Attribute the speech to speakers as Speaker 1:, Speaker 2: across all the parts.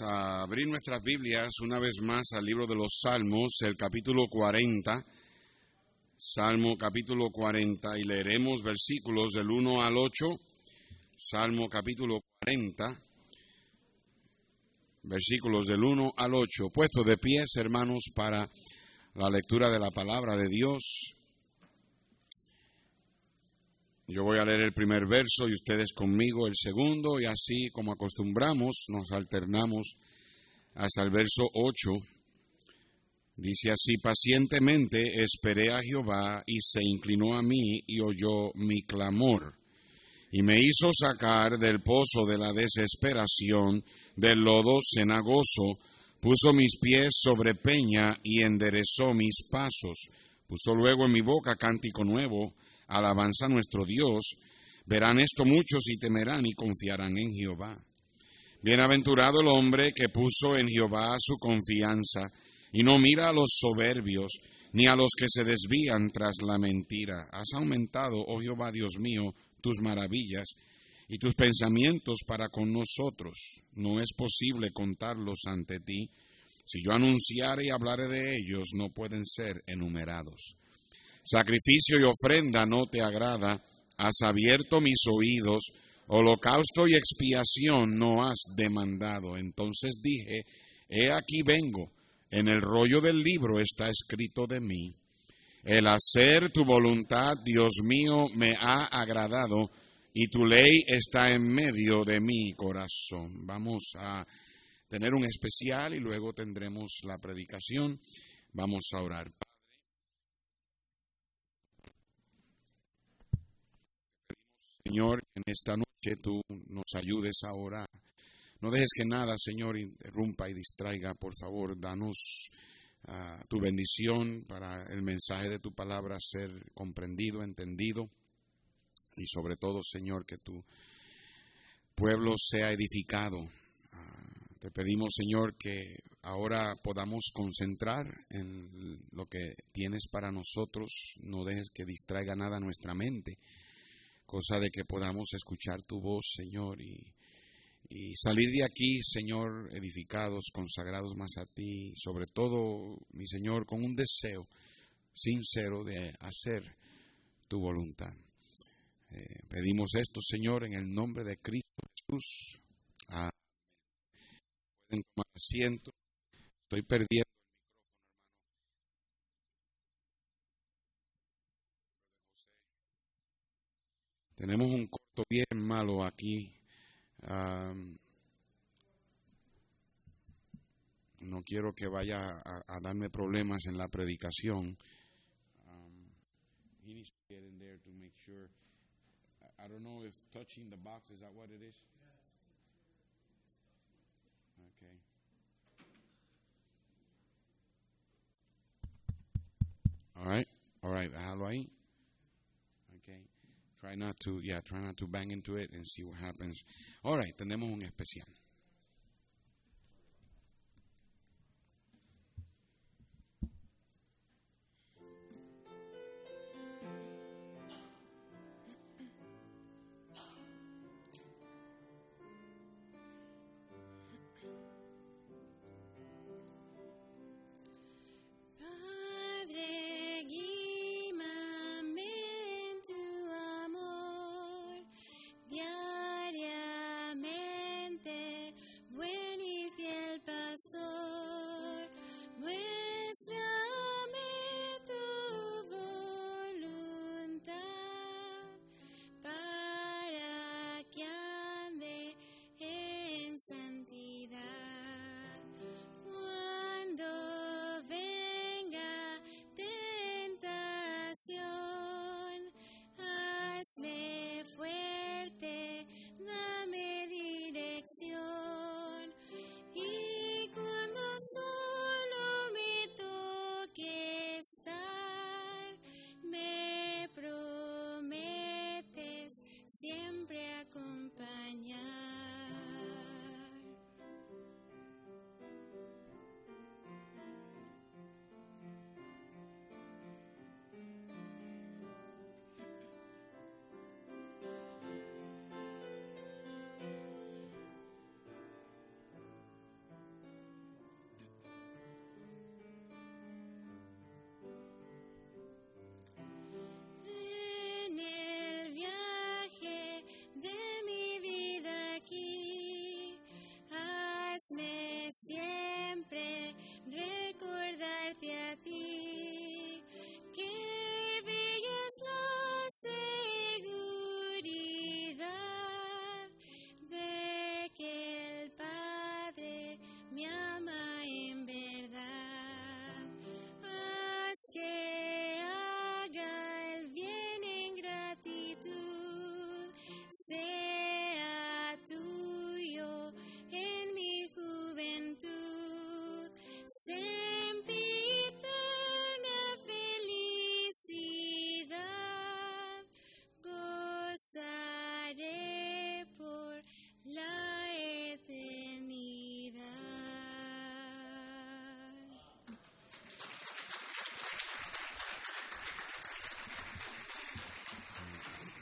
Speaker 1: a abrir nuestras Biblias una vez más al libro de los Salmos, el capítulo 40. Salmo capítulo 40 y leeremos versículos del 1 al 8. Salmo capítulo 40, versículos del 1 al 8. Puesto de pies, hermanos, para la lectura de la palabra de Dios. Yo voy a leer el primer verso y ustedes conmigo el segundo y así como acostumbramos nos alternamos hasta el verso 8. Dice así, pacientemente esperé a Jehová y se inclinó a mí y oyó mi clamor y me hizo sacar del pozo de la desesperación, del lodo cenagoso, puso mis pies sobre peña y enderezó mis pasos, puso luego en mi boca cántico nuevo alabanza a nuestro Dios, verán esto muchos y temerán y confiarán en Jehová. Bienaventurado el hombre que puso en Jehová su confianza y no mira a los soberbios ni a los que se desvían tras la mentira. Has aumentado, oh Jehová Dios mío, tus maravillas y tus pensamientos para con nosotros. No es posible contarlos ante ti. Si yo anunciare y hablare de ellos, no pueden ser enumerados. Sacrificio y ofrenda no te agrada, has abierto mis oídos, holocausto y expiación no has demandado. Entonces dije, he aquí vengo, en el rollo del libro está escrito de mí. El hacer tu voluntad, Dios mío, me ha agradado y tu ley está en medio de mi corazón. Vamos a tener un especial y luego tendremos la predicación. Vamos a orar. Señor, en esta noche tú nos ayudes ahora. No dejes que nada, Señor, interrumpa y distraiga. Por favor, danos ah, tu bendición para el mensaje de tu palabra ser comprendido, entendido. Y sobre todo, Señor, que tu pueblo sea edificado. Ah, te pedimos, Señor, que ahora podamos concentrar en lo que tienes para nosotros. No dejes que distraiga nada nuestra mente cosa de que podamos escuchar tu voz, Señor, y, salir de aquí, Señor, edificados, consagrados más a ti, sobre todo, mi Señor, con un deseo sincero de hacer tu voluntad. Eh, pedimos esto, Señor, en el nombre de Cristo Jesús. Pueden tomar asiento. Estoy perdiendo Tenemos un corto bien malo aquí. no quiero que vaya a, darme problemas en la predicación. Um, he needs to get in there to make sure. I don't know if touching the box is that what it is. Okay. All right, all right. Déjalo ahí. Try not to, yeah, try not to bang into it and see what happens. All right, tenemos un especial.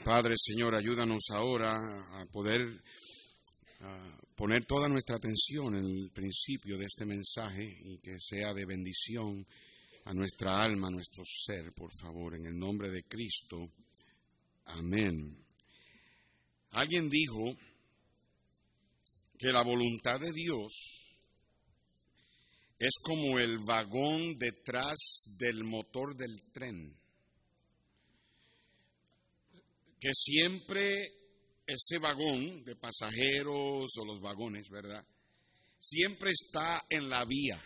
Speaker 2: Padre,
Speaker 1: Señor, ayúdanos ahora a poder poner toda nuestra atención en el principio de este mensaje y que sea de bendición a nuestra alma, a nuestro ser, por favor, en el nombre de Cristo. Amén. Alguien dijo que la voluntad de Dios es como el vagón detrás del motor del tren que siempre ese vagón de pasajeros o los vagones, ¿verdad? Siempre está en la vía.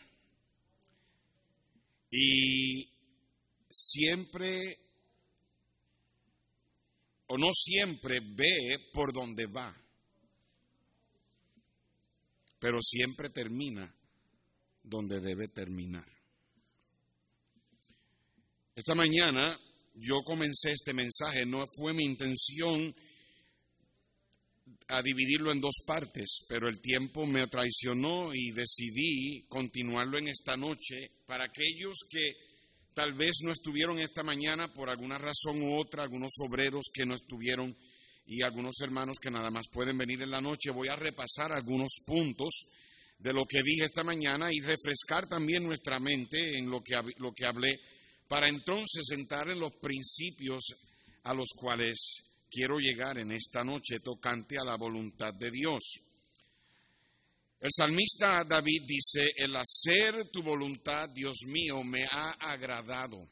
Speaker 1: Y siempre, o no siempre, ve por donde va. Pero siempre termina donde debe terminar. Esta mañana yo comencé este mensaje, no fue mi intención a dividirlo en dos partes, pero el tiempo me traicionó y decidí continuarlo en esta noche para aquellos que tal vez no estuvieron esta mañana por alguna razón u otra, algunos obreros que no estuvieron y algunos hermanos que nada más pueden venir en la noche. Voy a repasar algunos puntos de lo que dije esta mañana y refrescar también nuestra mente en lo que, lo que hablé para entonces entrar en los principios a los cuales quiero llegar en esta noche tocante a la voluntad de Dios. El salmista David dice, el hacer tu voluntad, Dios mío, me ha agradado.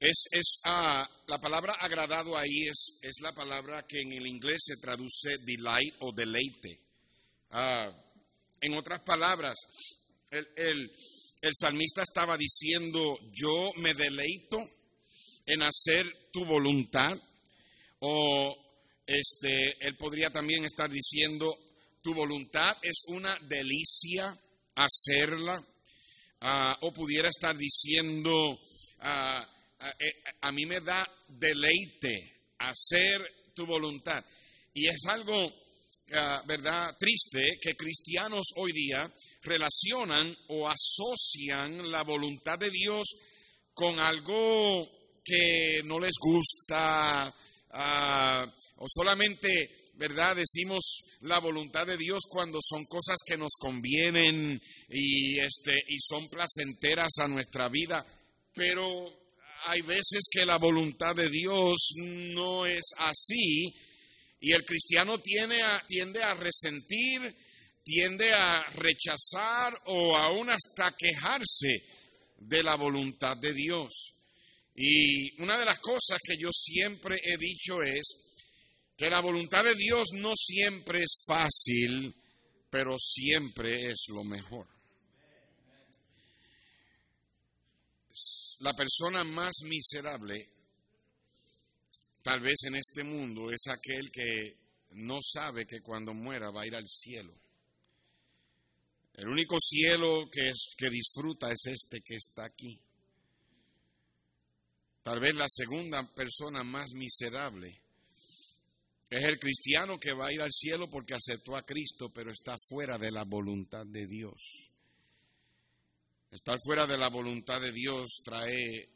Speaker 1: Es, es ah, la palabra agradado ahí es, es, la palabra que en el inglés se traduce delight o deleite. Ah, en otras palabras, el, el, el salmista estaba diciendo, yo me deleito en hacer tu voluntad, o este, él podría también estar diciendo, tu voluntad es una delicia hacerla, ah, o pudiera estar diciendo, ah, ah, eh, a mí me da deleite hacer tu voluntad. Y es algo, ¿verdad?, triste que cristianos hoy día relacionan o asocian la voluntad de Dios con algo que no les gusta uh, o solamente, ¿verdad? Decimos la voluntad de Dios cuando son cosas que nos convienen y, este, y son placenteras a nuestra vida, pero hay veces que la voluntad de Dios no es así y el cristiano tiene a, tiende a resentir tiende a rechazar o aún hasta quejarse de la voluntad de Dios. Y una de las cosas que yo siempre he dicho es que la voluntad de Dios no siempre es fácil, pero siempre es lo mejor. La persona más miserable, tal vez en este mundo, es aquel que no sabe que cuando muera va a ir al cielo. El único cielo que, que disfruta es este que está aquí. Tal vez la segunda persona más miserable es el cristiano que va a ir al cielo porque aceptó a Cristo, pero está fuera de la voluntad de Dios. Estar fuera de la voluntad de Dios trae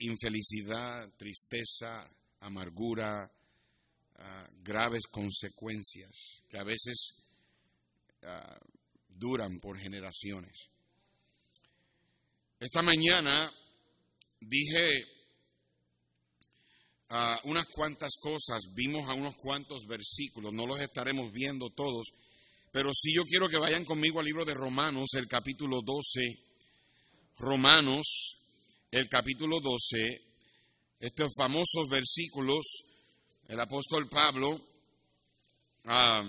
Speaker 1: infelicidad, tristeza, amargura, ah, graves consecuencias que a veces Ah, duran por generaciones. Esta mañana dije ah, unas cuantas cosas, vimos a unos cuantos versículos, no los estaremos viendo todos, pero sí yo quiero que vayan conmigo al libro de Romanos, el capítulo 12. Romanos, el capítulo 12, estos famosos versículos, el apóstol Pablo, ah,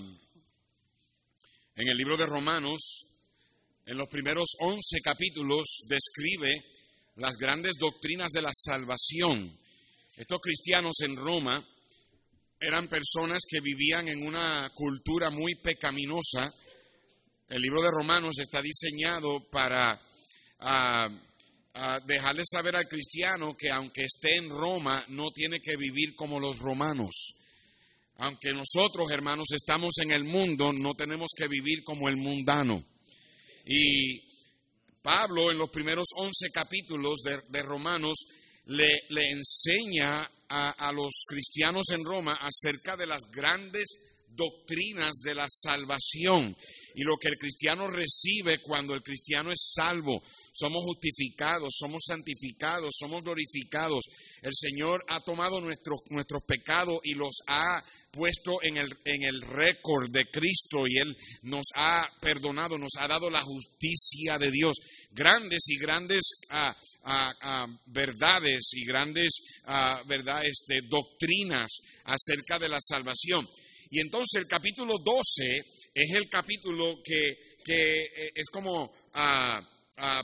Speaker 1: en el libro de Romanos, en los primeros 11 capítulos, describe las grandes doctrinas de la salvación. Estos cristianos en Roma eran personas que vivían en una cultura muy pecaminosa. El libro de Romanos está diseñado para ah, ah, dejarle saber al cristiano que aunque esté en Roma, no tiene que vivir como los romanos. Aunque nosotros, hermanos, estamos en el mundo, no tenemos que vivir como el mundano. Y Pablo en los primeros 11 capítulos de, de Romanos le, le enseña a, a los cristianos en Roma acerca de las grandes doctrinas de la salvación y lo que el cristiano recibe cuando el cristiano es salvo. Somos justificados, somos santificados, somos glorificados. El Señor ha tomado nuestros, nuestros pecados y los ha puesto en el, en el récord de Cristo y Él nos ha perdonado, nos ha dado la justicia de Dios. Grandes y grandes ah, ah, ah, verdades y grandes ah, verdad, este, doctrinas acerca de la salvación. Y entonces el capítulo 12 es el capítulo que, que eh, es como ah,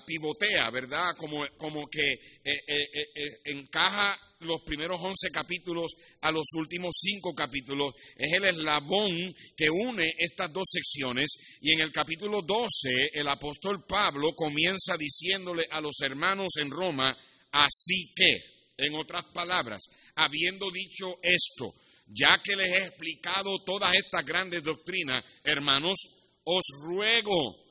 Speaker 1: pivotea, ¿verdad? Como, como que eh, eh, eh, encaja los primeros 11 capítulos a los últimos 5 capítulos. Es el eslabón que une estas dos secciones. Y en el capítulo 12 el apóstol Pablo comienza diciéndole a los hermanos en Roma, así que, en otras palabras, habiendo dicho esto, ya que les he explicado todas estas grandes doctrinas, hermanos, os ruego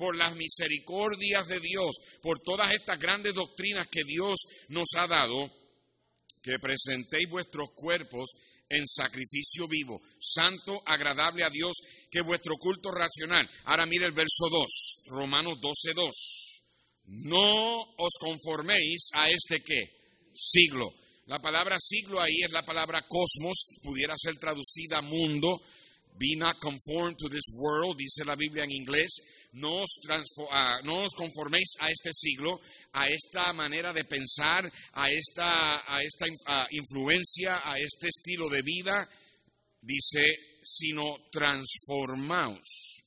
Speaker 1: por las misericordias de Dios, por todas estas grandes doctrinas que Dios nos ha dado, que presentéis vuestros cuerpos en sacrificio vivo, santo, agradable a Dios, que vuestro culto racional. Ahora mire el verso 2, Romanos 12, 2. No os conforméis a este qué? Siglo. La palabra siglo ahí es la palabra cosmos, pudiera ser traducida mundo. Be not conformed to this world, dice la Biblia en inglés. No os, ah, no os conforméis a este siglo, a esta manera de pensar, a esta, a esta in- influencia, a este estilo de vida. Dice, sino transformaos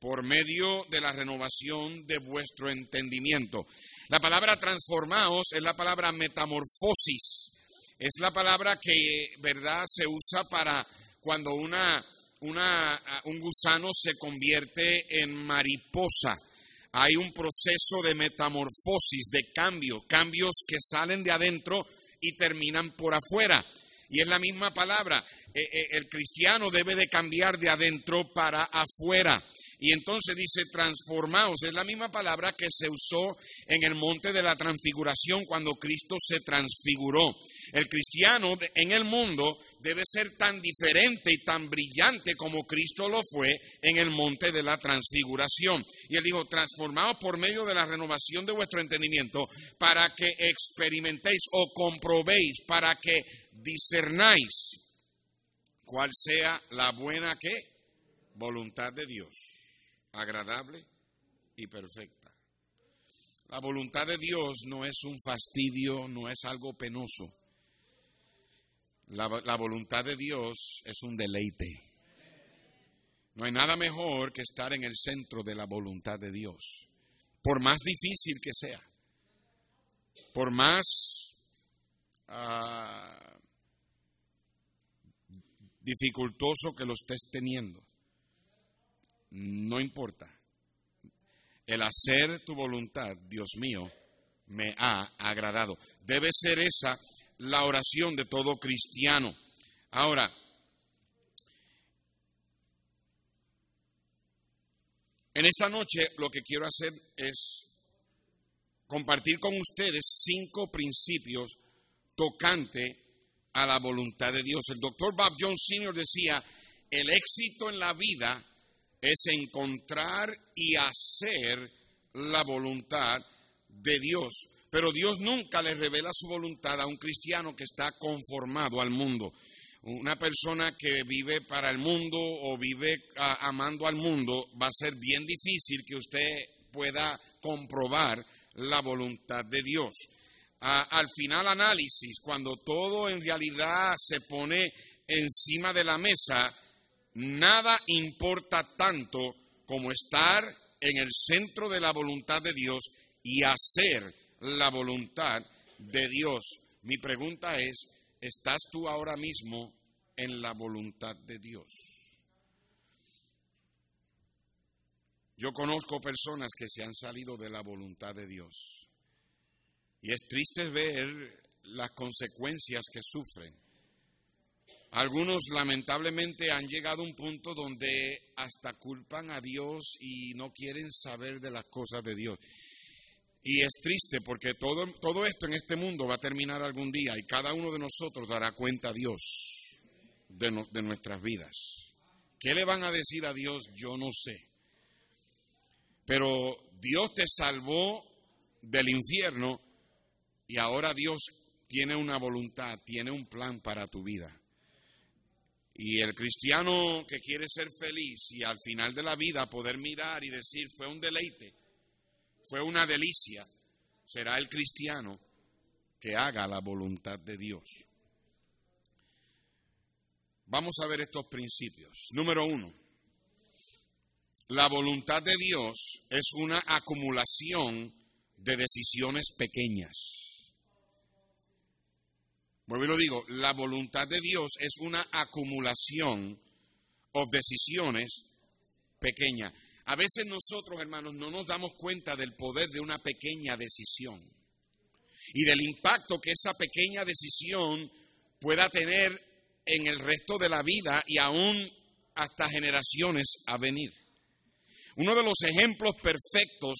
Speaker 1: por medio de la renovación de vuestro entendimiento. La palabra transformaos es la palabra metamorfosis. Es la palabra que, ¿verdad?, se usa para cuando una, una, ah, un gusano se convierte en mariposa. Hay un proceso de metamorfosis, de cambio, cambios que salen de adentro y terminan por afuera. Y es la misma palabra. Eh, eh, el cristiano debe de cambiar de adentro para afuera. Y entonces dice transformaos, es la misma palabra que se usó en el monte de la transfiguración cuando Cristo se transfiguró. El cristiano en el mundo debe ser tan diferente y tan brillante como Cristo lo fue en el monte de la transfiguración. Y él dijo, transformaos por medio de la renovación de vuestro entendimiento para que experimentéis o comprobéis, para que discernáis cuál sea la buena que voluntad de Dios, agradable y perfecta. La voluntad de Dios no es un fastidio, no es algo penoso. La, voluntad de Dios es un deleite. No hay nada mejor que estar en el centro de la voluntad de Dios, por más difícil que sea, por más ah, dificultoso que lo estés teniendo. No importa. El hacer tu voluntad, Dios mío, me ha agradado. Debe ser esa la oración de todo cristiano. Ahora, en esta noche lo que quiero hacer es compartir con ustedes cinco principios tocante a la voluntad de Dios. El doctor Bob Jones Sr. decía, el éxito en la vida es encontrar y hacer la voluntad de Dios. Pero Dios nunca le revela su voluntad a un cristiano que está conformado al mundo. Una persona que vive para el mundo o vive amando al mundo va a ser bien difícil que usted pueda comprobar la voluntad de Dios. Al final análisis, cuando todo en realidad se pone encima de la mesa, nada importa tanto como estar en el centro de la voluntad de Dios y hacer la voluntad de Dios. Mi pregunta es, ¿estás tú ahora mismo en la voluntad de Dios? Yo conozco personas que se han salido de la voluntad de Dios y es triste ver las consecuencias que sufren. Algunos lamentablemente han llegado a un punto donde hasta culpan a Dios y no quieren saber de las cosas de Dios. Y es triste porque todo, todo esto en este mundo va a terminar algún día y cada uno de nosotros dará cuenta a Dios de, de nuestras vidas. ¿Qué le van a decir a Dios? Yo no sé. Pero Dios te salvó del infierno y ahora Dios tiene una voluntad, tiene un plan para tu vida. Y el cristiano que quiere ser feliz y al final de la vida poder mirar y decir, fue un deleite, fue una delicia, será el cristiano que haga la voluntad de Dios. Vamos a ver estos principios. Número uno, la voluntad de Dios es una acumulación de decisiones pequeñas. Vuelvo y lo digo, la voluntad de Dios es una acumulación de decisiones pequeñas. A veces nosotros, hermanos, no nos damos cuenta del poder de una pequeña decisión y del impacto que esa pequeña decisión pueda tener en el resto de la vida y aún hasta generaciones a venir. Uno de los ejemplos perfectos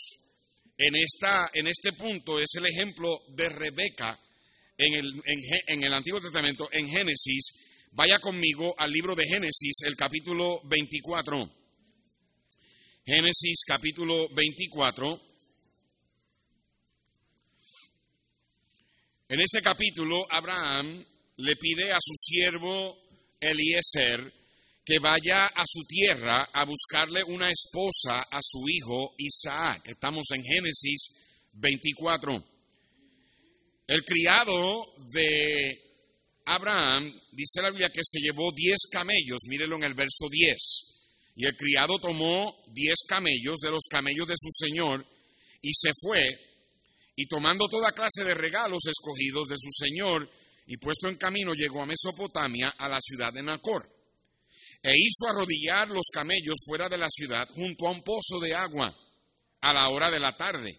Speaker 1: en, esta, en este punto es el ejemplo de Rebeca en el, en, en el Antiguo Testamento, en Génesis. Vaya conmigo al libro de Génesis, el capítulo 24. Génesis capítulo 24. En este capítulo, Abraham le pide a su siervo Eliezer que vaya a su tierra a buscarle una esposa a su hijo Isaac. Estamos en Génesis 24. El criado de Abraham, dice la Biblia, que se llevó diez camellos, mírelo en el verso 10. Y el criado tomó diez camellos de los camellos de su señor y se fue, y tomando toda clase de regalos escogidos de su señor, y puesto en camino llegó a Mesopotamia, a la ciudad de Nacor. E hizo arrodillar los camellos fuera de la ciudad junto a un pozo de agua a la hora de la tarde,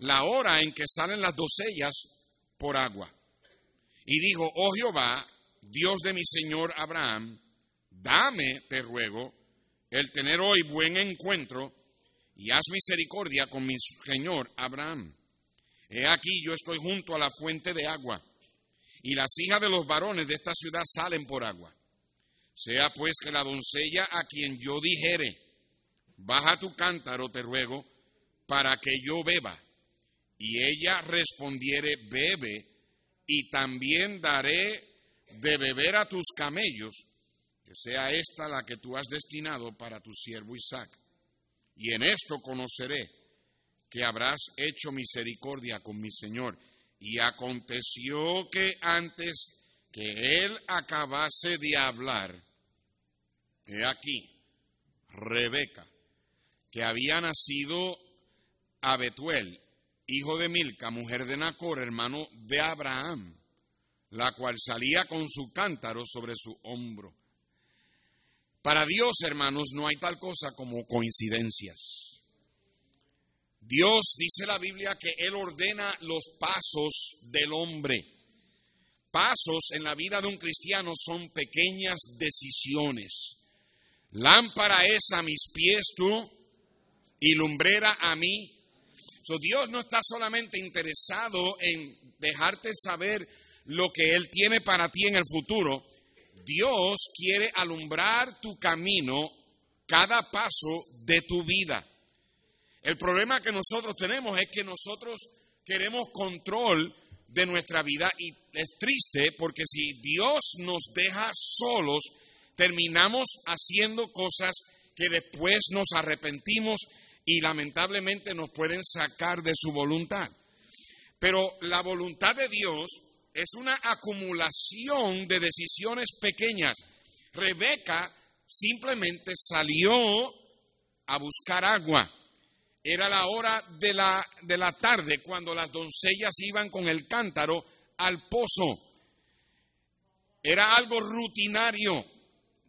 Speaker 1: la hora en que salen las docellas por agua. Y dijo, oh Jehová, Dios de mi señor Abraham, dame, te ruego, el tener hoy buen encuentro y haz misericordia con mi señor Abraham. He aquí yo estoy junto a la fuente de agua y las hijas de los varones de esta ciudad salen por agua. Sea pues que la doncella a quien yo dijere, baja tu cántaro, te ruego, para que yo beba. Y ella respondiere, bebe, y también daré de beber a tus camellos, que sea esta la que tú has destinado para tu siervo Isaac. Y en esto conoceré que habrás hecho misericordia con mi Señor. Y aconteció que antes que él acabase de hablar, he aquí, Rebeca, que había nacido a Betuel, hijo de Milca, mujer de Nacor, hermano de Abraham, la cual salía con su cántaro sobre su hombro. Para Dios, hermanos, no hay tal cosa como coincidencias. Dios dice la Biblia que Él ordena los pasos del hombre. Pasos en la vida de un cristiano son pequeñas decisiones. Lámpara es a mis pies tú y lumbrera a mí. So, Dios no está solamente interesado en dejarte saber lo que Él tiene para ti en el futuro. Dios quiere alumbrar tu camino cada paso de tu vida. El problema que nosotros tenemos es que nosotros queremos control de nuestra vida y es triste porque si Dios nos deja solos, terminamos haciendo cosas que después nos arrepentimos y lamentablemente nos pueden sacar de su voluntad. Pero la voluntad de Dios es una acumulación de decisiones pequeñas. Rebeca simplemente salió a buscar agua. Era la hora de la, de la tarde cuando las doncellas iban con el cántaro al pozo. Era algo rutinario.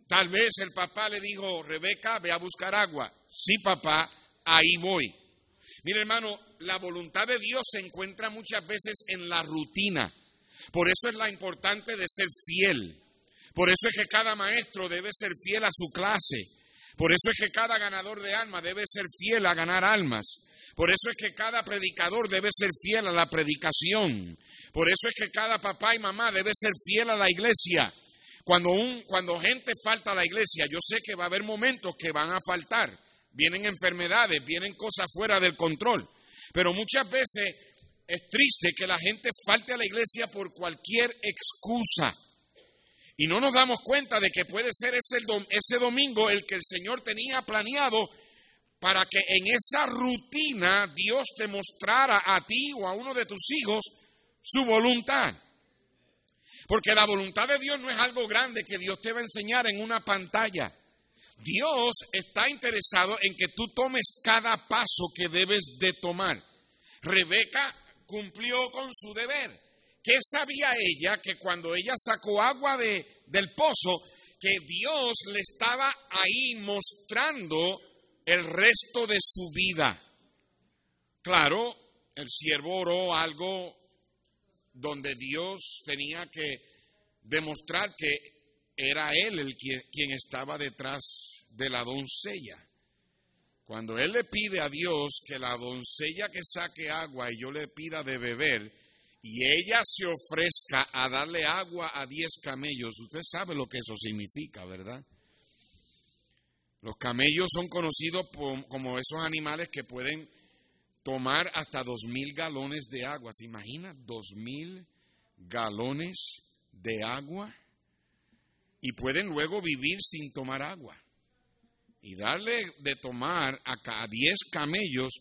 Speaker 1: Tal vez el papá le dijo, Rebeca, ve a buscar agua. Sí, papá, ahí voy. Mire, hermano, la voluntad de Dios se encuentra muchas veces en la rutina. Por eso es la importante de ser fiel. Por eso es que cada maestro debe ser fiel a su clase. Por eso es que cada ganador de alma debe ser fiel a ganar almas. Por eso es que cada predicador debe ser fiel a la predicación. Por eso es que cada papá y mamá debe ser fiel a la iglesia. Cuando, un, cuando gente falta a la iglesia, yo sé que va a haber momentos que van a faltar. Vienen enfermedades, vienen cosas fuera del control. Pero muchas veces es triste que la gente falte a la iglesia por cualquier excusa. Y no nos damos cuenta de que puede ser ese, ese domingo el que el Señor tenía planeado para que en esa rutina Dios te mostrara a ti o a uno de tus hijos su voluntad. Porque la voluntad de Dios no es algo grande que Dios te va a enseñar en una pantalla. Dios está interesado en que tú tomes cada paso que debes de tomar. Rebeca cumplió con su deber. ¿Qué sabía ella? Que cuando ella sacó agua de, del pozo, que Dios le estaba ahí mostrando el resto de su vida. Claro, el siervo oró algo donde Dios tenía que demostrar que era él el quien estaba detrás de la doncella. Cuando él le pide a Dios que la doncella que saque agua y yo le pida de beber, y ella se ofrezca a darle agua a diez camellos, usted sabe lo que eso significa, ¿verdad? Los camellos son conocidos como esos animales que pueden tomar hasta dos mil galones de agua. ¿Se imagina? Dos mil galones de agua. Y pueden luego vivir sin tomar agua. Y darle de tomar a diez camellos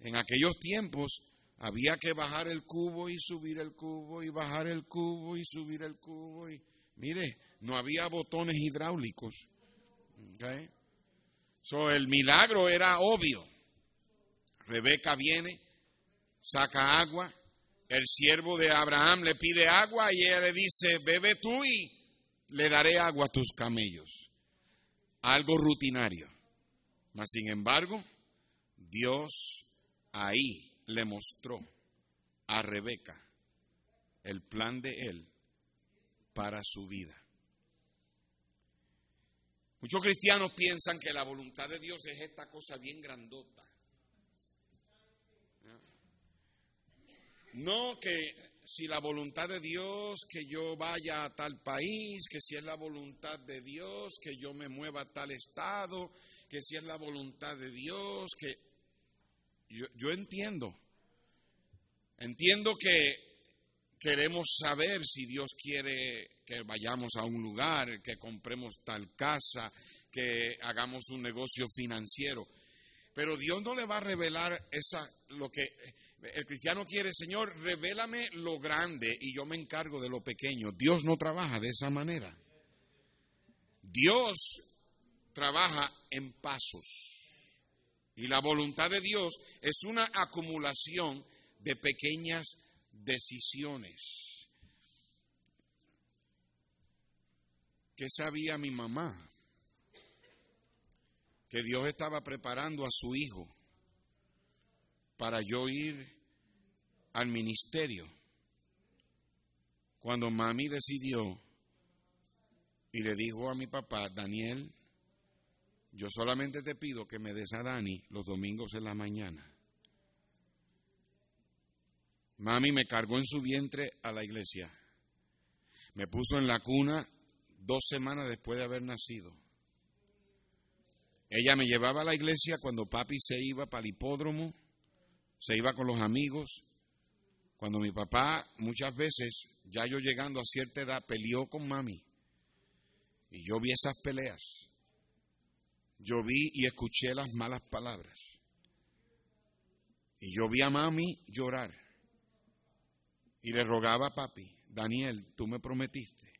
Speaker 1: en aquellos tiempos había que bajar el cubo y subir el cubo y bajar el cubo y subir el cubo. Y, mire, no había botones hidráulicos. So, el milagro era obvio. Rebeca viene, saca agua, el siervo de Abraham le pide agua y ella le dice, bebe tú y le daré agua a tus camellos. Algo rutinario. Mas, sin embargo, Dios ahí le mostró a Rebeca el plan de él para su vida. Muchos cristianos piensan que la voluntad de Dios es esta cosa bien grandota. No que si la voluntad de Dios que yo vaya a tal país, que si es la voluntad de Dios que yo me mueva a tal estado, que si es la voluntad de Dios que yo, yo entiendo, entiendo que queremos saber si Dios quiere que vayamos a un lugar, que compremos tal casa, que hagamos un negocio financiero. Pero Dios no le va a revelar esa lo que el cristiano quiere, Señor, revélame lo grande y yo me encargo de lo pequeño. Dios no trabaja de esa manera. Dios trabaja en pasos. Y la voluntad de Dios es una acumulación de pequeñas decisiones. ¿Qué sabía mi mamá? Que Dios estaba preparando a su hijo para yo ir al ministerio. Cuando mami decidió y le dijo a mi papá, Daniel, yo solamente te pido que me des a Dani los domingos en la mañana. Mami me cargó en su vientre a la iglesia. Me puso en la cuna dos semanas después de haber nacido. Ella me llevaba a la iglesia cuando papi se iba para el hipódromo se iba con los amigos, Cuando mi papá muchas veces, ya yo llegando a cierta edad, peleó con mami. Y yo vi esas peleas. Yo vi y escuché las malas palabras. Y yo vi a mami llorar. Y le rogaba a papi, Daniel, tú me prometiste.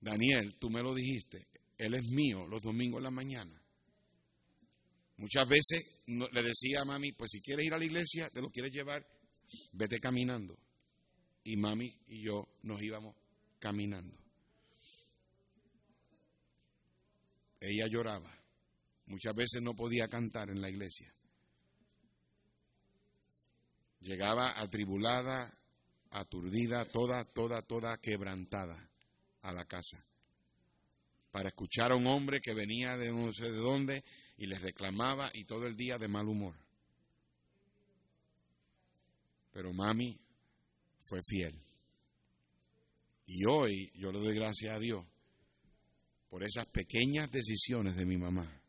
Speaker 1: Daniel, tú me lo dijiste. Él es mío los domingos en la mañana. Muchas veces le decía a mami, pues si quieres ir a la iglesia, te lo quieres llevar, vete caminando. Y mami y yo nos íbamos caminando. Ella lloraba. Muchas veces no podía cantar en la iglesia. Llegaba atribulada, aturdida, toda, toda, toda quebrantada a la casa para escuchar a un hombre que venía de no sé de dónde y le reclamaba y todo el día de mal humor. Pero mami fue fiel. Y hoy yo le doy gracias a Dios por esas pequeñas decisiones de mi mamá.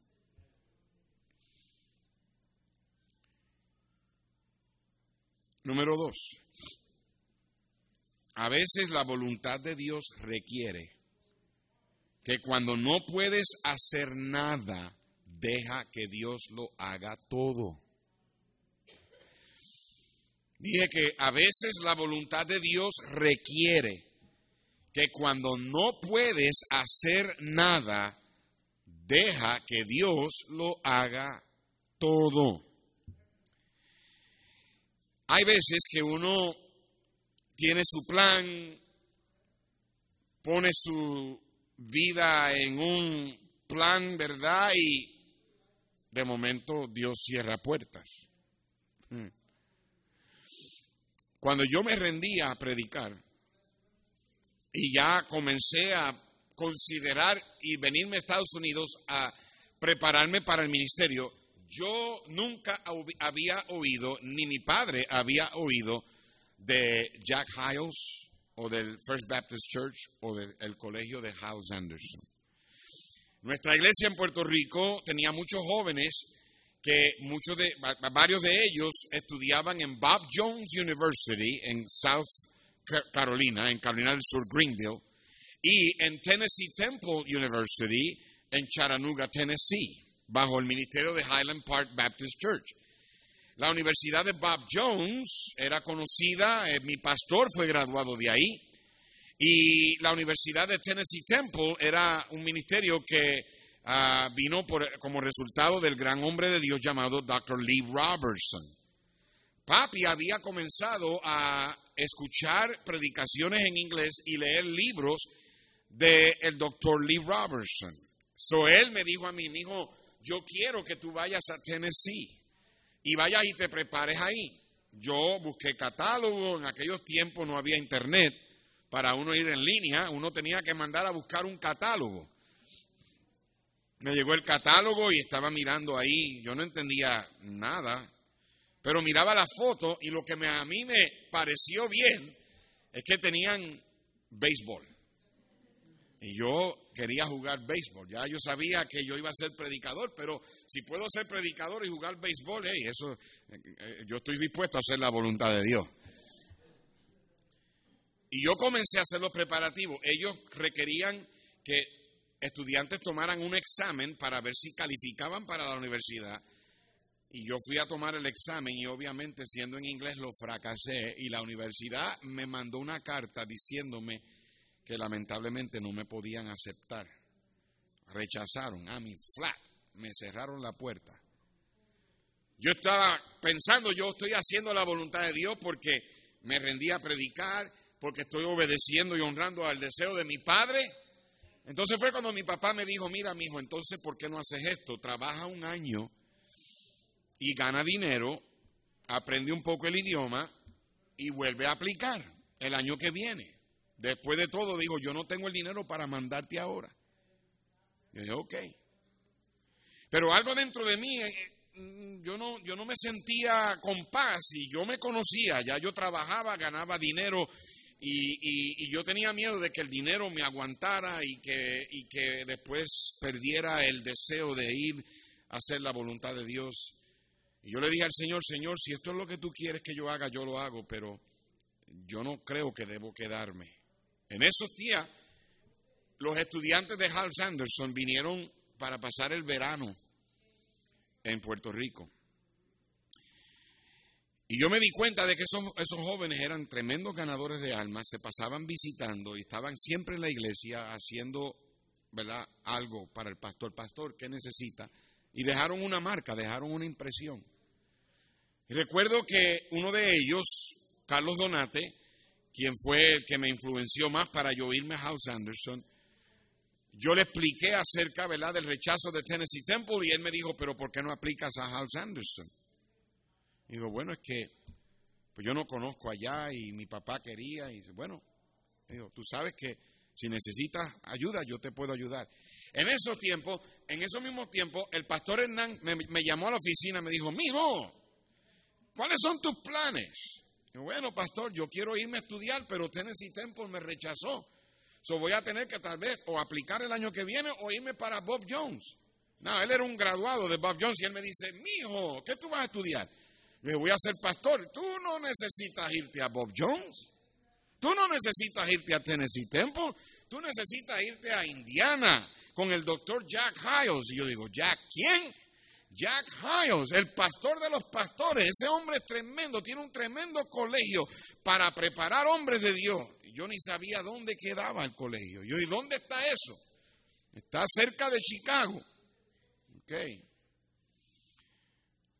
Speaker 1: Número dos, a veces la voluntad de Dios requiere que cuando no puedes hacer nada, deja que Dios lo haga todo. Dije que a veces la voluntad de Dios requiere que cuando no puedes hacer nada, deja que Dios lo haga todo. Hay veces que uno tiene su plan, pone su vida en un plan, ¿verdad? Y de momento Dios cierra puertas. Hmm. Cuando yo me rendía a predicar y ya comencé a considerar y venirme a Estados Unidos a prepararme para el ministerio, yo nunca había oído, ni mi padre había oído de Jack Hiles o del First Baptist Church o del colegio de House Anderson. Nuestra iglesia en Puerto Rico tenía muchos jóvenes que muchos de, varios de ellos estudiaban en Bob Jones University en South Carolina, en Carolina del Sur, Greenville, y en Tennessee Temple University en Chattanooga, Tennessee, bajo el ministerio de Highland Park Baptist Church. La Universidad de Bob Jones era conocida, eh, mi pastor fue graduado de ahí, y la Universidad de Tennessee Temple era un ministerio que ah, vino como resultado del gran hombre de Dios llamado Dr. Lee Robertson. Papi había comenzado a escuchar predicaciones en inglés y leer libros del el Dr. Lee Robertson. So él me dijo a mí, mi hijo, yo quiero que tú vayas a Tennessee y vayas y te prepares ahí. Yo busqué catálogo, en aquellos tiempos no había internet para uno ir en línea, uno tenía que mandar a buscar un catálogo. Me llegó el catálogo y estaba mirando ahí, yo no entendía nada, pero miraba la foto y lo que a mí me pareció bien es que tenían béisbol. Y yo quería jugar béisbol. Ya yo sabía que yo iba a ser predicador, pero si puedo ser predicador y jugar béisbol, eso, eh, eh, yo estoy dispuesto a hacer la voluntad de Dios. Y yo comencé a hacer los preparativos. Ellos requerían que estudiantes tomaran un examen para ver si calificaban para la universidad. Y yo fui a tomar el examen y obviamente siendo en inglés lo fracasé y la universidad me mandó una carta diciéndome que lamentablemente no me podían aceptar. Rechazaron a mi flat, me cerraron la puerta. Yo estaba pensando, yo estoy haciendo la voluntad de Dios porque me rendí a predicar, porque estoy obedeciendo y honrando al deseo de mi padre. Entonces fue cuando mi papá me dijo, mira, mi hijo, entonces, ¿por qué no haces esto? Trabaja un año y gana dinero, aprende un poco el idioma y vuelve a aplicar el año que viene. Después de todo, dijo, yo no tengo el dinero para mandarte ahora. Yo dije, ok. Pero algo dentro de mí, eh, mm, yo no, yo no me sentía con paz y yo me conocía, ya yo trabajaba, ganaba dinero y, yo tenía miedo de que el dinero me aguantara y que, y que después perdiera el deseo de ir a hacer la voluntad de Dios. Y yo le dije al Señor, Señor, si esto es lo que tú quieres que yo haga, yo lo hago, pero yo no creo que debo quedarme. En esos días, los estudiantes de Hal Sanderson vinieron para pasar el verano en Puerto Rico. Y yo me di cuenta de que esos, esos jóvenes eran tremendos ganadores de almas, se pasaban visitando y estaban siempre en la iglesia haciendo ¿verdad? algo para el pastor. Pastor, ¿qué necesita? Y dejaron una marca, dejaron una impresión. Y recuerdo que uno de ellos, Carlos Donate, quien fue el que me influenció más para yo irme a House Anderson, yo le expliqué acerca ¿verdad? del rechazo de Tennessee Temple y él me dijo, pero ¿por qué no aplicas a House Anderson? Digo, bueno, es que pues yo no conozco allá y mi papá quería. Y dice, bueno, digo, tú sabes que si necesitas ayuda, yo te puedo ayudar. En esos tiempos, en esos mismos tiempos, el pastor Hernán me, llamó a la oficina me dijo, mijo, ¿cuáles son tus planes? Y bueno, pastor, yo quiero irme a estudiar, pero Tennessee Temple me rechazó. So voy a tener que tal vez o aplicar el año que viene o irme para Bob Jones. No, él era un graduado de Bob Jones y él me dice, mijo, ¿qué tú vas a estudiar? Le voy a ser pastor. Tú no necesitas irte a Bob Jones. Tú no necesitas irte a Tennessee Temple. Tú necesitas irte a Indiana con el doctor Jack Hiles. Y yo digo, ¿Jack quién? Jack Hiles, el pastor de los pastores. Ese hombre es tremendo, tiene un tremendo colegio para preparar hombres de Dios. Yo ni sabía dónde quedaba el colegio. Yo, ¿y dónde está eso? Está cerca de Chicago. Ok.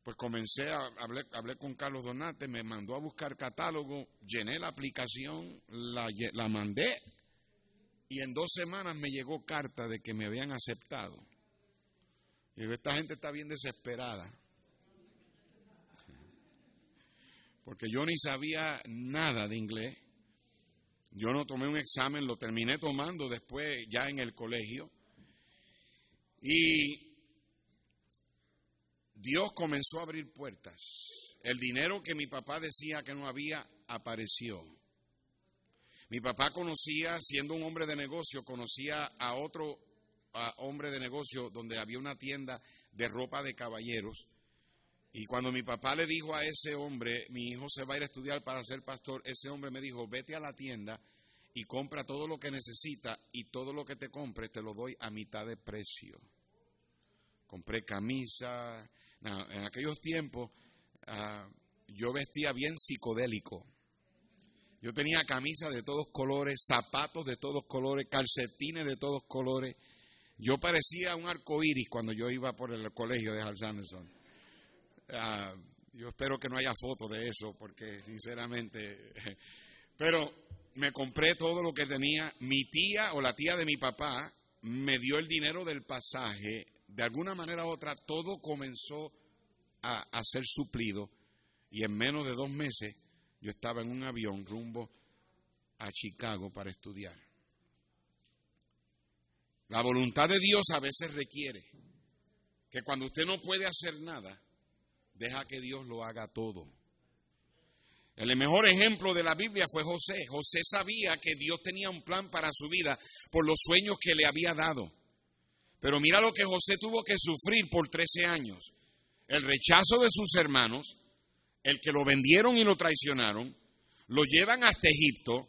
Speaker 1: Pues comencé a hablé, hablé con Carlos Donate, me mandó a buscar catálogo, llené la aplicación, la, la mandé y en dos semanas me llegó carta de que me habían aceptado. Y esta gente está bien desesperada. Porque yo ni sabía nada de inglés. Yo no tomé un examen, lo terminé tomando después ya en el colegio. Y Dios comenzó a abrir puertas. El dinero que mi papá decía que no había apareció. Mi papá conocía, siendo un hombre de negocio, conocía a otro hombre de negocio donde había una tienda de ropa de caballeros. Y cuando mi papá le dijo a ese hombre, mi hijo se va a ir a estudiar para ser pastor, ese hombre me dijo, vete a la tienda y compra todo lo que necesita y todo lo que te compre te lo doy a mitad de precio. Compré camisa. En aquellos tiempos uh, yo vestía bien psicodélico. Yo tenía camisa de todos colores, zapatos de todos colores, calcetines de todos colores. Yo parecía un arco iris cuando yo iba por el colegio de Hal Sanderson. Uh, yo espero que no haya fotos de eso, porque sinceramente. Pero me compré todo lo que tenía. Mi tía o la tía de mi papá me dio el dinero del pasaje. De alguna manera u otra, todo comenzó a, ser suplido. Y en menos de dos meses, yo estaba en un avión rumbo a Chicago para estudiar. La voluntad de Dios a veces requiere que cuando usted no puede hacer nada, deja que Dios lo haga todo. El mejor ejemplo de la Biblia fue José. José sabía que Dios tenía un plan para su vida por los sueños que le había dado. Pero mira lo que José tuvo que sufrir por 13 años. El rechazo de sus hermanos, el que lo vendieron y lo traicionaron, lo llevan hasta Egipto.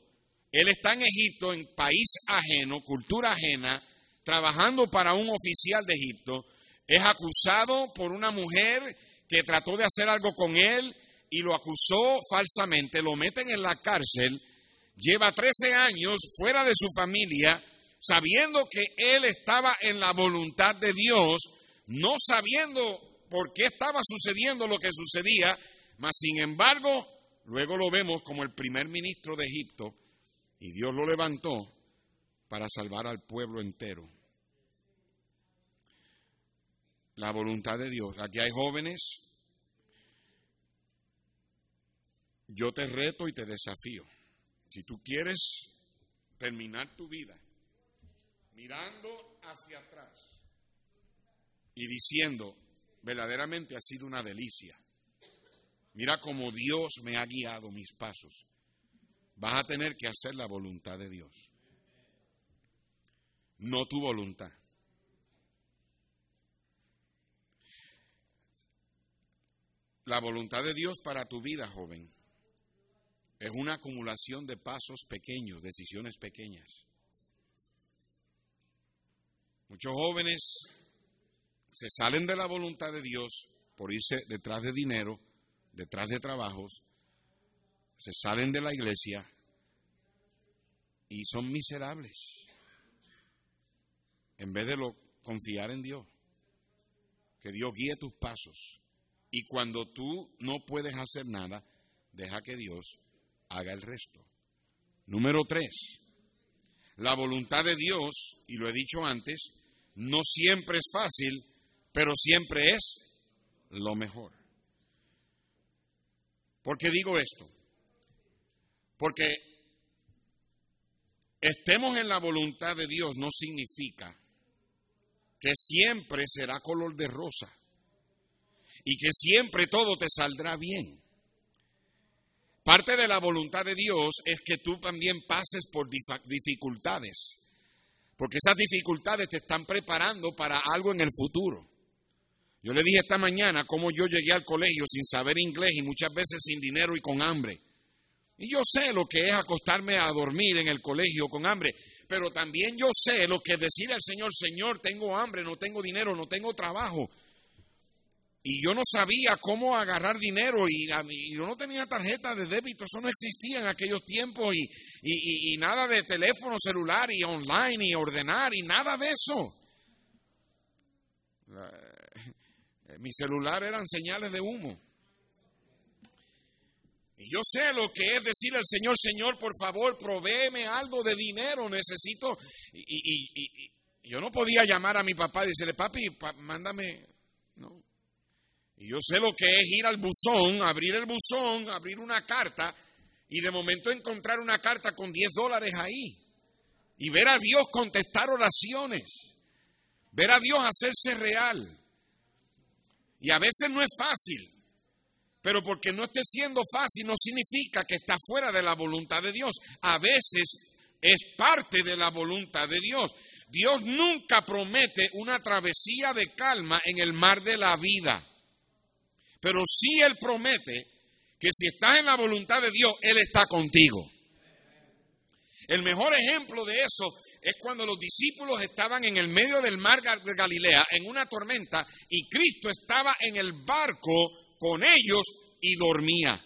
Speaker 1: Él está en Egipto, en país ajeno, cultura ajena, trabajando para un oficial de Egipto. Es acusado por una mujer que trató de hacer algo con él y lo acusó falsamente, lo meten en la cárcel, lleva 13 años fuera de su familia, sabiendo que él estaba en la voluntad de Dios, no sabiendo por qué estaba sucediendo lo que sucedía, mas sin embargo, luego lo vemos como el primer ministro de Egipto y Dios lo levantó para salvar al pueblo entero. La voluntad de Dios. Aquí hay jóvenes yo te reto y te desafío. Si tú quieres terminar tu vida mirando hacia atrás y diciendo, verdaderamente ha sido una delicia. Mira cómo Dios me ha guiado mis pasos. Vas a tener que hacer la voluntad de Dios. No tu voluntad. La voluntad de Dios para tu vida, joven, es una acumulación de pasos pequeños, decisiones pequeñas. Muchos jóvenes se salen de la voluntad de Dios por irse detrás de dinero, detrás de trabajos, se salen de la iglesia y son miserables. En vez de lo, confiar en Dios, que Dios guíe tus pasos. Y cuando tú no puedes hacer nada, deja que Dios haga el resto. Número tres, la voluntad de Dios, y lo he dicho antes, no siempre es fácil, pero siempre es lo mejor. ¿Por qué digo esto? Porque estemos en la voluntad de Dios no significa que siempre será color de rosa y que siempre todo te saldrá bien. Parte de la voluntad de Dios es que tú también pases por dificultades, porque esas dificultades te están preparando para algo en el futuro. Yo le dije esta mañana cómo yo llegué al colegio sin saber inglés y muchas veces sin dinero y con hambre. Y yo sé lo que es acostarme a dormir en el colegio con hambre, pero también yo sé lo que es decir al Señor, Señor, tengo hambre, no tengo dinero, no tengo trabajo. Y yo no sabía cómo agarrar dinero y, yo no tenía tarjeta de débito, eso no existía en aquellos tiempos y, nada de teléfono celular y online y ordenar y nada de eso. mi celular eran señales de humo. Y yo sé lo que es decir al Señor, Señor, por favor, provéeme algo de dinero, necesito. Y, yo no podía llamar a mi papá y decirle, papi, mándame. Y yo sé lo que es ir al buzón, abrir el buzón, abrir una carta y de momento encontrar una carta con 10 dólares ahí. Y ver a Dios contestar oraciones. Ver a Dios hacerse real. Y a veces no es fácil. Pero porque no esté siendo fácil no significa que está fuera de la voluntad de Dios. A veces es parte de la voluntad de Dios. Dios nunca promete una travesía de calma en el mar de la vida. Pero sí Él promete que si estás en la voluntad de Dios, Él está contigo. El mejor ejemplo de eso es cuando los discípulos estaban en el medio del mar de Galilea en una tormenta y Cristo estaba en el barco con ellos y dormía.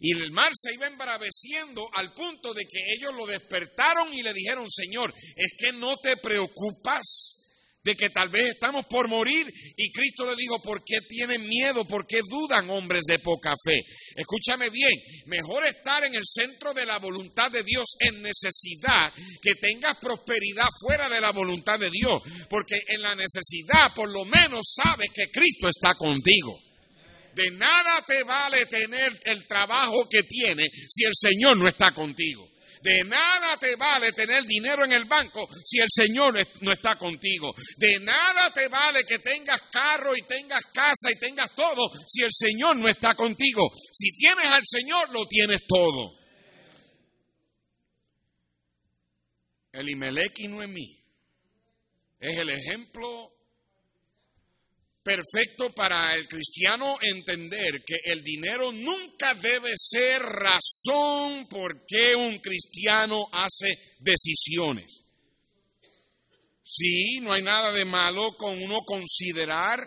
Speaker 1: Y el mar se iba embraveciendo al punto de que ellos lo despertaron y le dijeron, Señor, es que no te preocupas de que tal vez estamos por morir. Y Cristo le dijo, ¿por qué tienen miedo? ¿Por qué dudan hombres de poca fe? Escúchame bien, mejor estar en el centro de la voluntad de Dios en necesidad que tengas prosperidad fuera de la voluntad de Dios. Porque en la necesidad por lo menos sabes que Cristo está contigo. De nada te vale tener el trabajo que tienes si el Señor no está contigo. De nada te vale tener dinero en el banco si el Señor no está contigo. De nada te vale que tengas carro y tengas casa y tengas todo si el Señor no está contigo. Si tienes al Señor, lo tienes todo. Elimelech y Noemí es el ejemplo perfecto para el cristiano entender que el dinero nunca debe ser razón por qué un cristiano hace decisiones. Sí, no hay nada de malo con uno considerar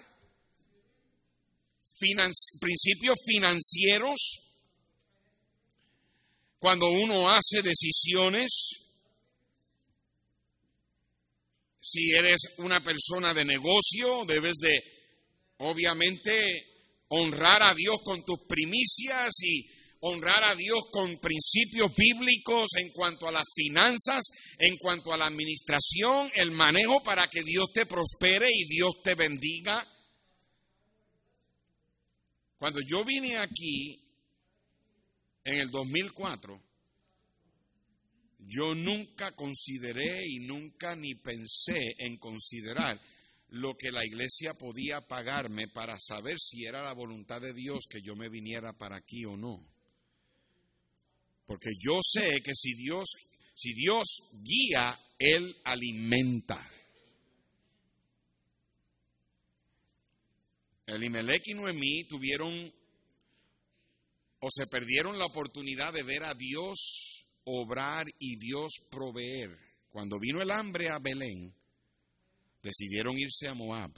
Speaker 1: principios financieros cuando uno hace decisiones. Si eres una persona de negocio, debes de Obviamente, honrar a Dios con tus primicias y honrar a Dios con principios bíblicos en cuanto a las finanzas, en cuanto a la administración, el manejo para que Dios te prospere y Dios te bendiga. Cuando yo vine aquí en el 2004, yo nunca consideré y nunca ni pensé en considerar lo que la iglesia podía pagarme para saber si era la voluntad de Dios que yo me viniera para aquí o no. Porque yo sé que si Dios, si Dios guía, Él alimenta. Elimelech y Noemí tuvieron o se perdieron la oportunidad de ver a Dios obrar y Dios proveer. Cuando vino el hambre a Belén, decidieron irse a Moab.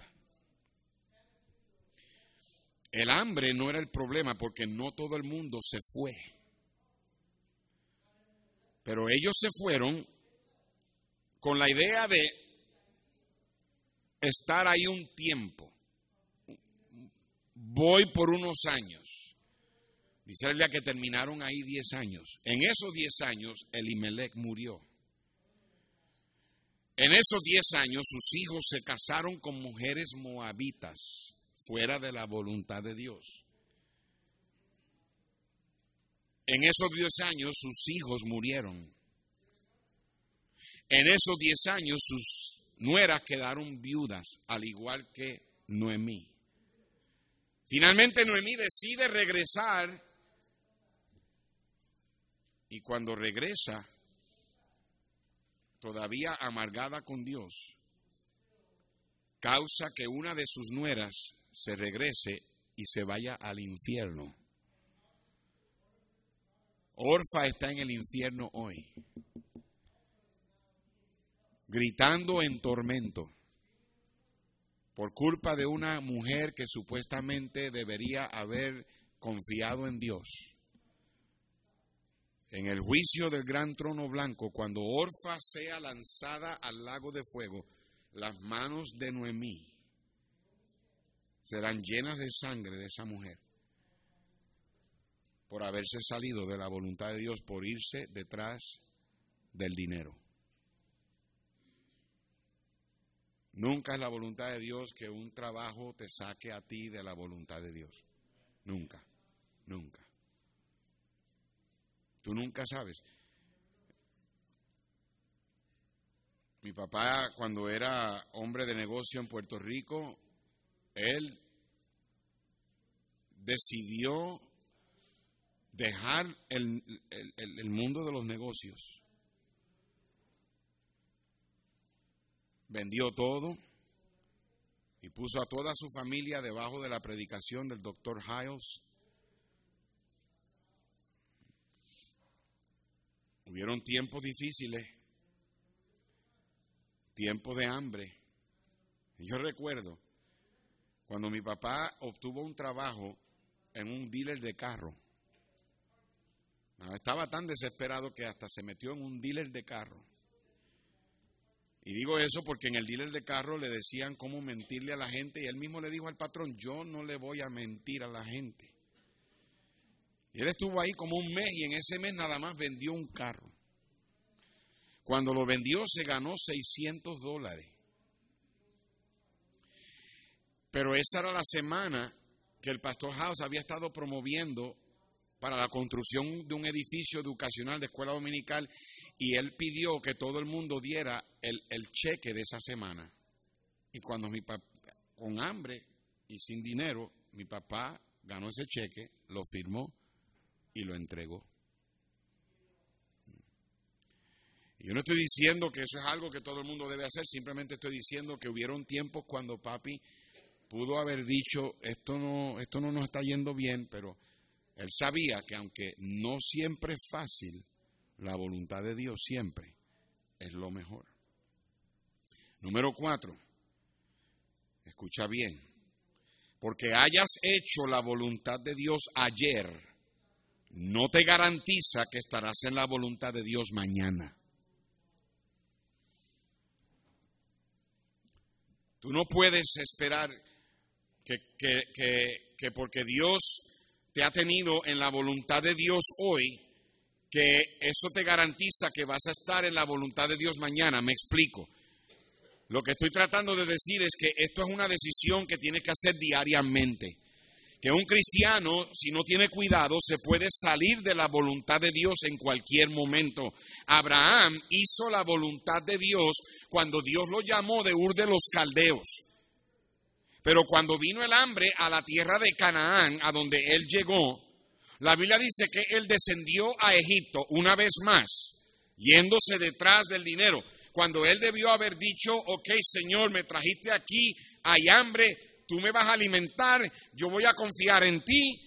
Speaker 1: El hambre no era el problema porque no todo el mundo se fue. Pero ellos se fueron con la idea de estar ahí un tiempo. Voy por unos años. Dice la que terminaron ahí 10 años. En esos 10 años, Elimelech murió. En esos 10 años, sus hijos se casaron con mujeres moabitas, fuera de la voluntad de Dios. En esos 10 años, sus hijos murieron. En esos 10 años, sus nueras quedaron viudas, al igual que Noemí. Finalmente, Noemí decide regresar y cuando regresa, todavía amargada con Dios, causa que una de sus nueras se regrese y se vaya al infierno. Orfa está en el infierno hoy, gritando en tormento por culpa de una mujer que supuestamente debería haber confiado en Dios en el juicio del gran trono blanco, cuando Orfa sea lanzada al lago de fuego, las manos de Noemí serán llenas de sangre de esa mujer por haberse salido de la voluntad de Dios, por irse detrás del dinero. Nunca es la voluntad de Dios que un trabajo te saque a ti de la voluntad de Dios. Nunca, nunca. Tú nunca sabes. Mi papá, cuando era hombre de negocio en Puerto Rico, él decidió dejar el, el, mundo de los negocios. Vendió todo y puso a toda su familia debajo de la predicación del doctor Hiles Hubieron tiempos difíciles, tiempos de hambre. Yo recuerdo cuando mi papá obtuvo un trabajo en un dealer de carro. Estaba tan desesperado que hasta se metió en un dealer de carro. Y digo eso porque en el dealer de carro le decían cómo mentirle a la gente y él mismo le dijo al patrón, yo no le voy a mentir a la gente. Él estuvo ahí como un mes y en ese mes nada más vendió un carro. Cuando lo vendió se ganó 600 dólares. Pero esa era la semana que el pastor House había estado promoviendo para la construcción de un edificio educacional de escuela dominical y él pidió que todo el mundo diera el, el cheque de esa semana. Y cuando mi papá, con hambre y sin dinero, mi papá ganó ese cheque, lo firmó y lo entregó. Yo no estoy diciendo que eso es algo que todo el mundo debe hacer, simplemente estoy diciendo que hubieron tiempos cuando papi pudo haber dicho, esto no, esto no nos está yendo bien, pero él sabía que aunque no siempre es fácil, la voluntad de Dios siempre es lo mejor. Número cuatro, escucha bien, porque hayas hecho la voluntad de Dios ayer, no te garantiza que estarás en la voluntad de Dios mañana. Tú no puedes esperar que, que, porque Dios te ha tenido en la voluntad de Dios hoy, que eso te garantiza que vas a estar en la voluntad de Dios mañana. Me explico. Lo que estoy tratando de decir es que esto es una decisión que tienes que hacer diariamente que un cristiano, si no tiene cuidado, se puede salir de la voluntad de Dios en cualquier momento. Abraham hizo la voluntad de Dios cuando Dios lo llamó de Ur de los Caldeos. Pero cuando vino el hambre a la tierra de Canaán, a donde él llegó, la Biblia dice que él descendió a Egipto una vez más, yéndose detrás del dinero. Cuando él debió haber dicho, ok Señor, me trajiste aquí, hay hambre, tú me vas a alimentar, yo voy a confiar en ti.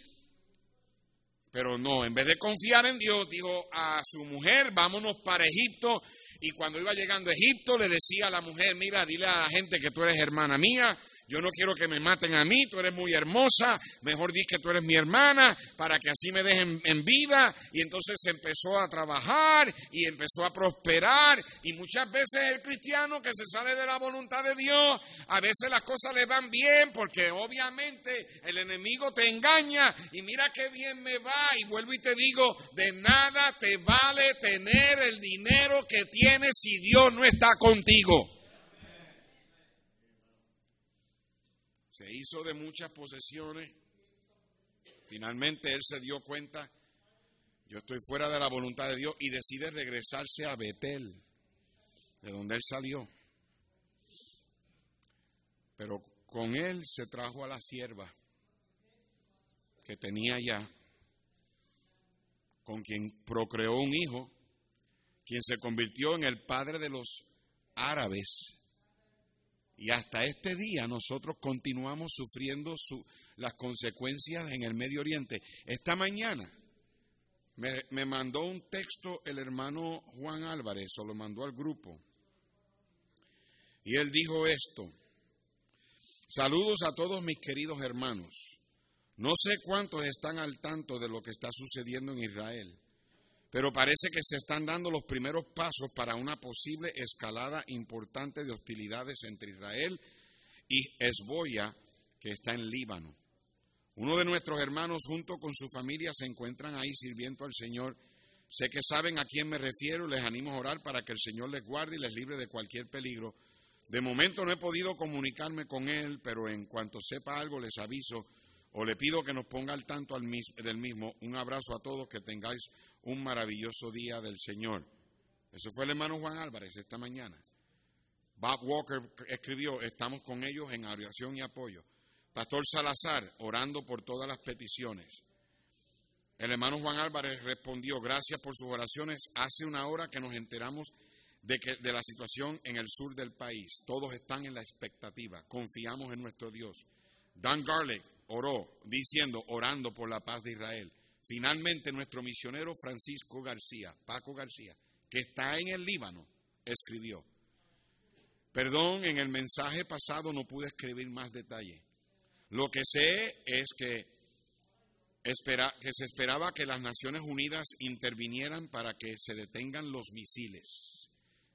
Speaker 1: Pero no, en vez de confiar en Dios, dijo a su mujer, vámonos para Egipto. Y cuando iba llegando a Egipto, le decía a la mujer, mira, dile a la gente que tú eres hermana mía, yo no quiero que me maten a mí, tú eres muy hermosa, mejor di que tú eres mi hermana, para que así me dejen en vida. Y entonces empezó a trabajar y empezó a prosperar. Y muchas veces el cristiano que se sale de la voluntad de Dios, a veces las cosas le van bien, porque obviamente el enemigo te engaña. Y mira qué bien me va. Y vuelvo y te digo, de nada te vale tener el dinero que tienes si Dios no está contigo. Se hizo de muchas posesiones. Finalmente él se dio cuenta, yo estoy fuera de la voluntad de Dios y decide regresarse a Betel, de donde él salió. Pero con él se trajo a la sierva que tenía ya, con quien procreó un hijo, quien se convirtió en el padre de los árabes y hasta este día nosotros continuamos sufriendo las consecuencias en el Medio Oriente. Esta mañana me, me, mandó un texto el hermano Juan Álvarez, o lo mandó al grupo. Y él dijo esto. Saludos a todos mis queridos hermanos. No sé cuántos están al tanto de lo que está sucediendo en Israel pero parece que se están dando los primeros pasos para una posible escalada importante de hostilidades entre Israel y Esboya, que está en Líbano. Uno de nuestros hermanos, junto con su familia, se encuentran ahí sirviendo al Señor. Sé que saben a quién me refiero, les animo a orar para que el Señor les guarde y les libre de cualquier peligro. De momento no he podido comunicarme con él, pero en cuanto sepa algo les aviso o le pido que nos ponga al tanto del mismo. Un abrazo a todos, que tengáis un maravilloso día del Señor. Eso fue el hermano Juan Álvarez esta mañana. Bob Walker escribió, estamos con ellos en oración y apoyo. Pastor Salazar, orando por todas las peticiones. El hermano Juan Álvarez respondió, gracias por sus oraciones. Hace una hora que nos enteramos de, que, de la situación en el sur del país. Todos están en la expectativa. Confiamos en nuestro Dios. Dan Garlic oró diciendo, orando por la paz de Israel. Finalmente nuestro misionero Francisco García, Paco García, que está en el Líbano, escribió, perdón, en el mensaje pasado no pude escribir más detalle. Lo que sé es que, espera, que se esperaba que las Naciones Unidas intervinieran para que se detengan los misiles.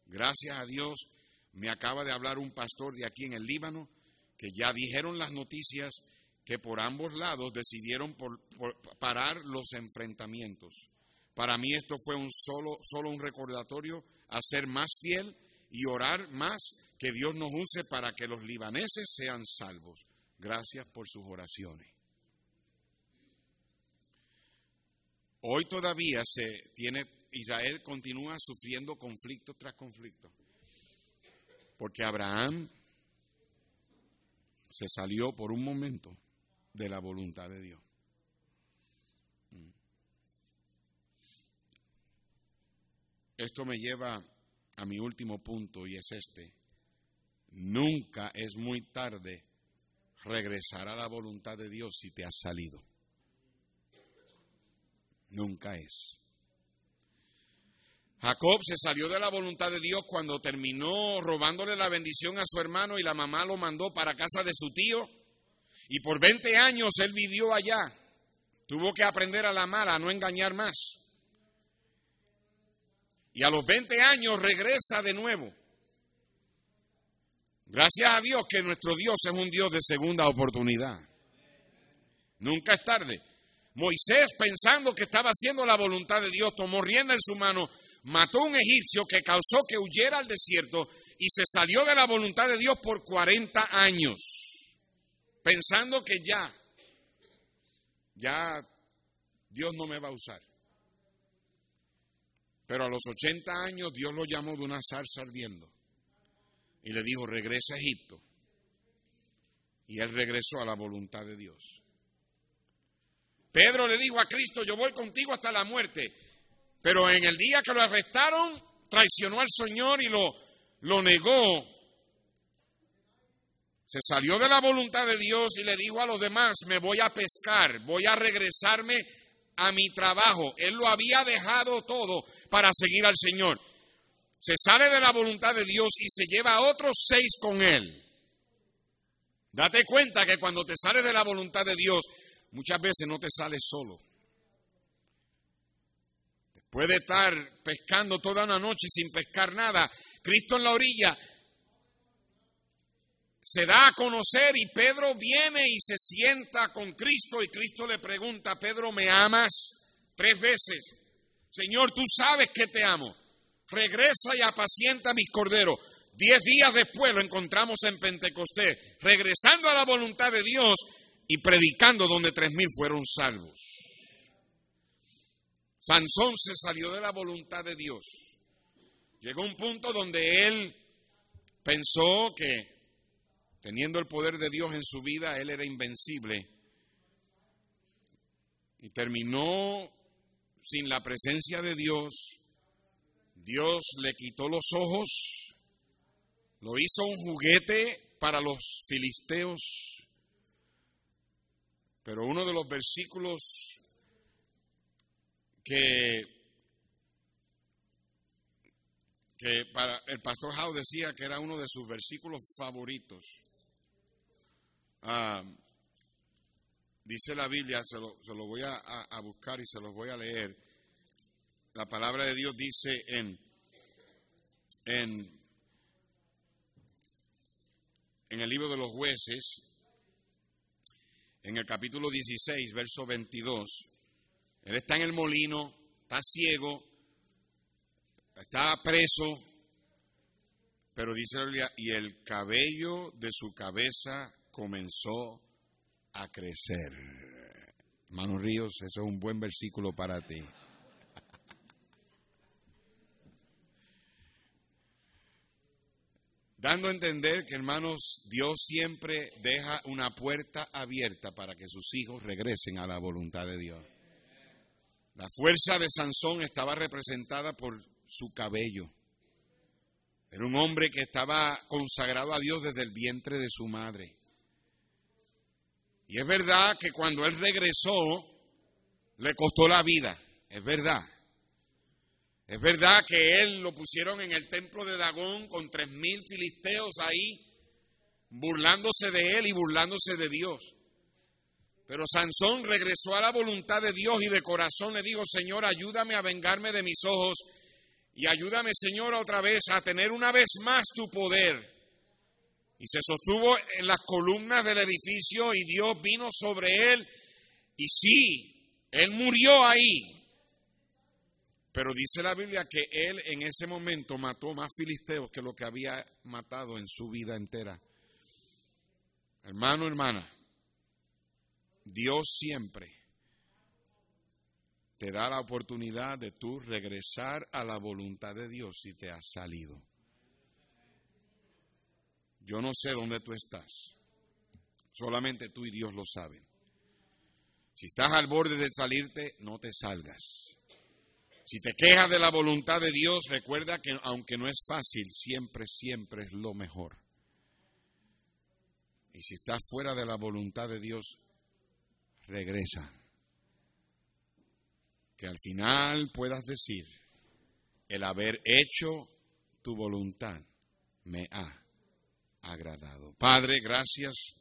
Speaker 1: Gracias a Dios me acaba de hablar un pastor de aquí en el Líbano que ya dijeron las noticias que por ambos lados decidieron parar los enfrentamientos. Para mí esto fue un solo, solo un recordatorio a ser más fiel y orar más que Dios nos use para que los libaneses sean salvos. Gracias por sus oraciones. Hoy todavía se tiene Israel continúa sufriendo conflicto tras conflicto. Porque Abraham se salió por un momento de la voluntad de Dios. Mm. Esto me lleva a mi último punto y es este. Nunca es muy tarde regresar a la voluntad de Dios si te has salido. Nunca es. Jacob se salió de la voluntad de Dios cuando terminó robándole la bendición a su hermano y la mamá lo mandó para casa de su tío y por 20 años él vivió allá. Tuvo que aprender a la mala, a no engañar más. Y a los 20 años regresa de nuevo. Gracias a Dios que nuestro Dios es un Dios de segunda oportunidad. Nunca es tarde. Moisés, pensando que estaba haciendo la voluntad de Dios, tomó rienda en su mano, mató a un egipcio que causó que huyera al desierto y se salió de la voluntad de Dios por 40 años pensando que ya, ya Dios no me va a usar. Pero a los 80 años Dios lo llamó de una salsa ardiendo y le dijo, regresa a Egipto. Y él regresó a la voluntad de Dios. Pedro le dijo a Cristo, yo voy contigo hasta la muerte. Pero en el día que lo arrestaron, traicionó al Señor y lo, lo negó se salió de la voluntad de Dios y le dijo a los demás, me voy a pescar, voy a regresarme a mi trabajo. Él lo había dejado todo para seguir al Señor. Se sale de la voluntad de Dios y se lleva a otros seis con él. Date cuenta que cuando te sales de la voluntad de Dios, muchas veces no te sales solo. Después de estar pescando toda una noche sin pescar nada, Cristo en la orilla se da a conocer y Pedro viene y se sienta con Cristo y Cristo le pregunta, Pedro, ¿me amas? Tres veces. Señor, tú sabes que te amo. Regresa y apacienta mis corderos. Diez días después lo encontramos en Pentecostés, regresando a la voluntad de Dios y predicando donde tres mil fueron salvos. Sansón se salió de la voluntad de Dios. Llegó un punto donde él pensó que teniendo el poder de Dios en su vida, él era invencible. Y terminó sin la presencia de Dios. Dios le quitó los ojos lo hizo un juguete para los filisteos. Pero uno de los versículos que, para el pastor Howe decía que era uno de sus versículos favoritos. Ah, dice la Biblia, se lo, se lo voy a, buscar y se los voy a leer. La palabra de Dios dice en, en en el libro de los jueces, en el capítulo 16, verso 22. Él está en el molino, está ciego, está preso, pero dice y el cabello de su cabeza comenzó a crecer. Hermano Ríos, ese es un buen versículo para ti. Dando a entender que, hermanos, Dios siempre deja una puerta abierta para que sus hijos regresen a la voluntad de Dios. La fuerza de Sansón estaba representada por su cabello. Era un hombre que estaba consagrado a Dios desde el vientre de su madre. Y es verdad que cuando él regresó, le costó la vida. Es verdad. Es verdad que él lo pusieron en el templo de Dagón con tres mil filisteos ahí, burlándose de él y burlándose de Dios. Pero Sansón regresó a la voluntad de Dios y de corazón le dijo, Señor, ayúdame a vengarme de mis ojos y ayúdame, Señor, otra vez a tener una vez más tu poder. Y se sostuvo en las columnas del edificio y Dios vino sobre él. Y sí, él murió ahí, pero dice la Biblia que él en ese momento mató más filisteos que lo que había matado en su vida entera. Hermano, hermana, Dios siempre te da la oportunidad de tú regresar a la voluntad de Dios si te has salido. Yo no sé dónde tú estás, solamente tú y Dios lo saben. Si estás al borde de salirte, no te salgas. Si te quejas de la voluntad de Dios, recuerda que aunque no es fácil, siempre, siempre es lo mejor. Y si estás fuera de la voluntad de Dios, regresa. Que al final puedas decir, el haber hecho tu voluntad me ha agradado. Padre, gracias